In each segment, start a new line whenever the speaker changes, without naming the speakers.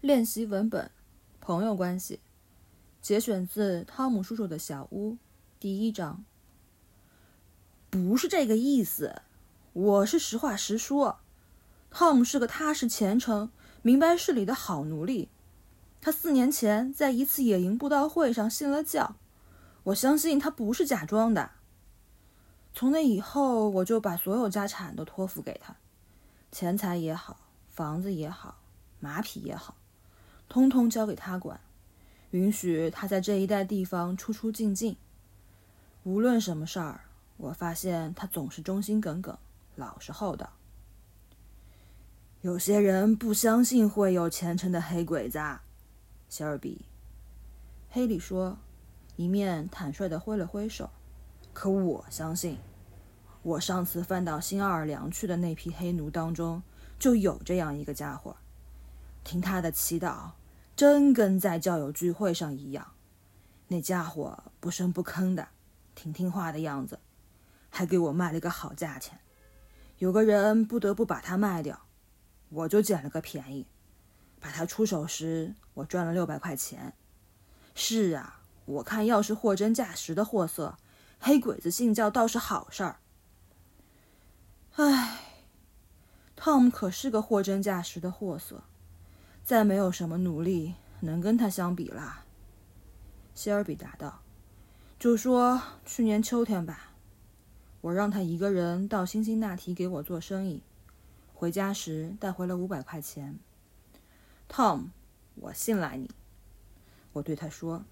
练习文本，朋友关系，节选自《汤姆叔叔的小屋》第一章。不是这个意思，我是实话实说。汤姆是个踏实、虔诚、明白事理的好奴隶。他四年前在一次野营布道会上信了教，我相信他不是假装的。从那以后，我就把所有家产都托付给他，钱财也好，房子也好，马匹也好，通通交给他管，允许他在这一带地方出出进进。无论什么事儿，我发现他总是忠心耿耿，老实厚道。有些人不相信会有虔诚的黑鬼子，希尔比。黑里说，一面坦率地挥了挥手。可我相信，我上次翻到新奥尔良去的那批黑奴当中，就有这样一个家伙。听他的祈祷，真跟在教友聚会上一样。那家伙不声不吭的，挺听话的样子，还给我卖了个好价钱。有个人不得不把它卖掉，我就捡了个便宜。把它出手时，我赚了六百块钱。是啊，我看要是货真价实的货色。黑鬼子信教倒是好事儿。唉，汤姆可是个货真价实的货色，再没有什么奴隶能跟他相比啦。希尔比答道：“就说去年秋天吧，我让他一个人到辛辛那提给我做生意，回家时带回了五百块钱。Tom，我信赖你，我对他说，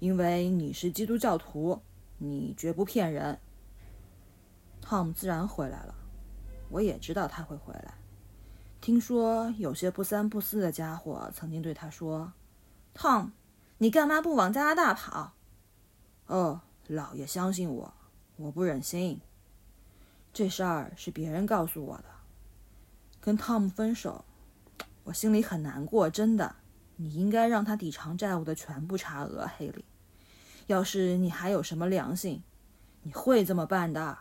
因为你是基督教徒。”你绝不骗人。Tom 自然回来了，我也知道他会回来。听说有些不三不四的家伙曾经对他说：“汤，你干嘛不往加拿大跑？”哦，老爷相信我，我不忍心。这事儿是别人告诉我的。跟汤姆分手，我心里很难过，真的。你应该让他抵偿债务的全部差额，黑里。要是你还有什么良心，你会这么办的。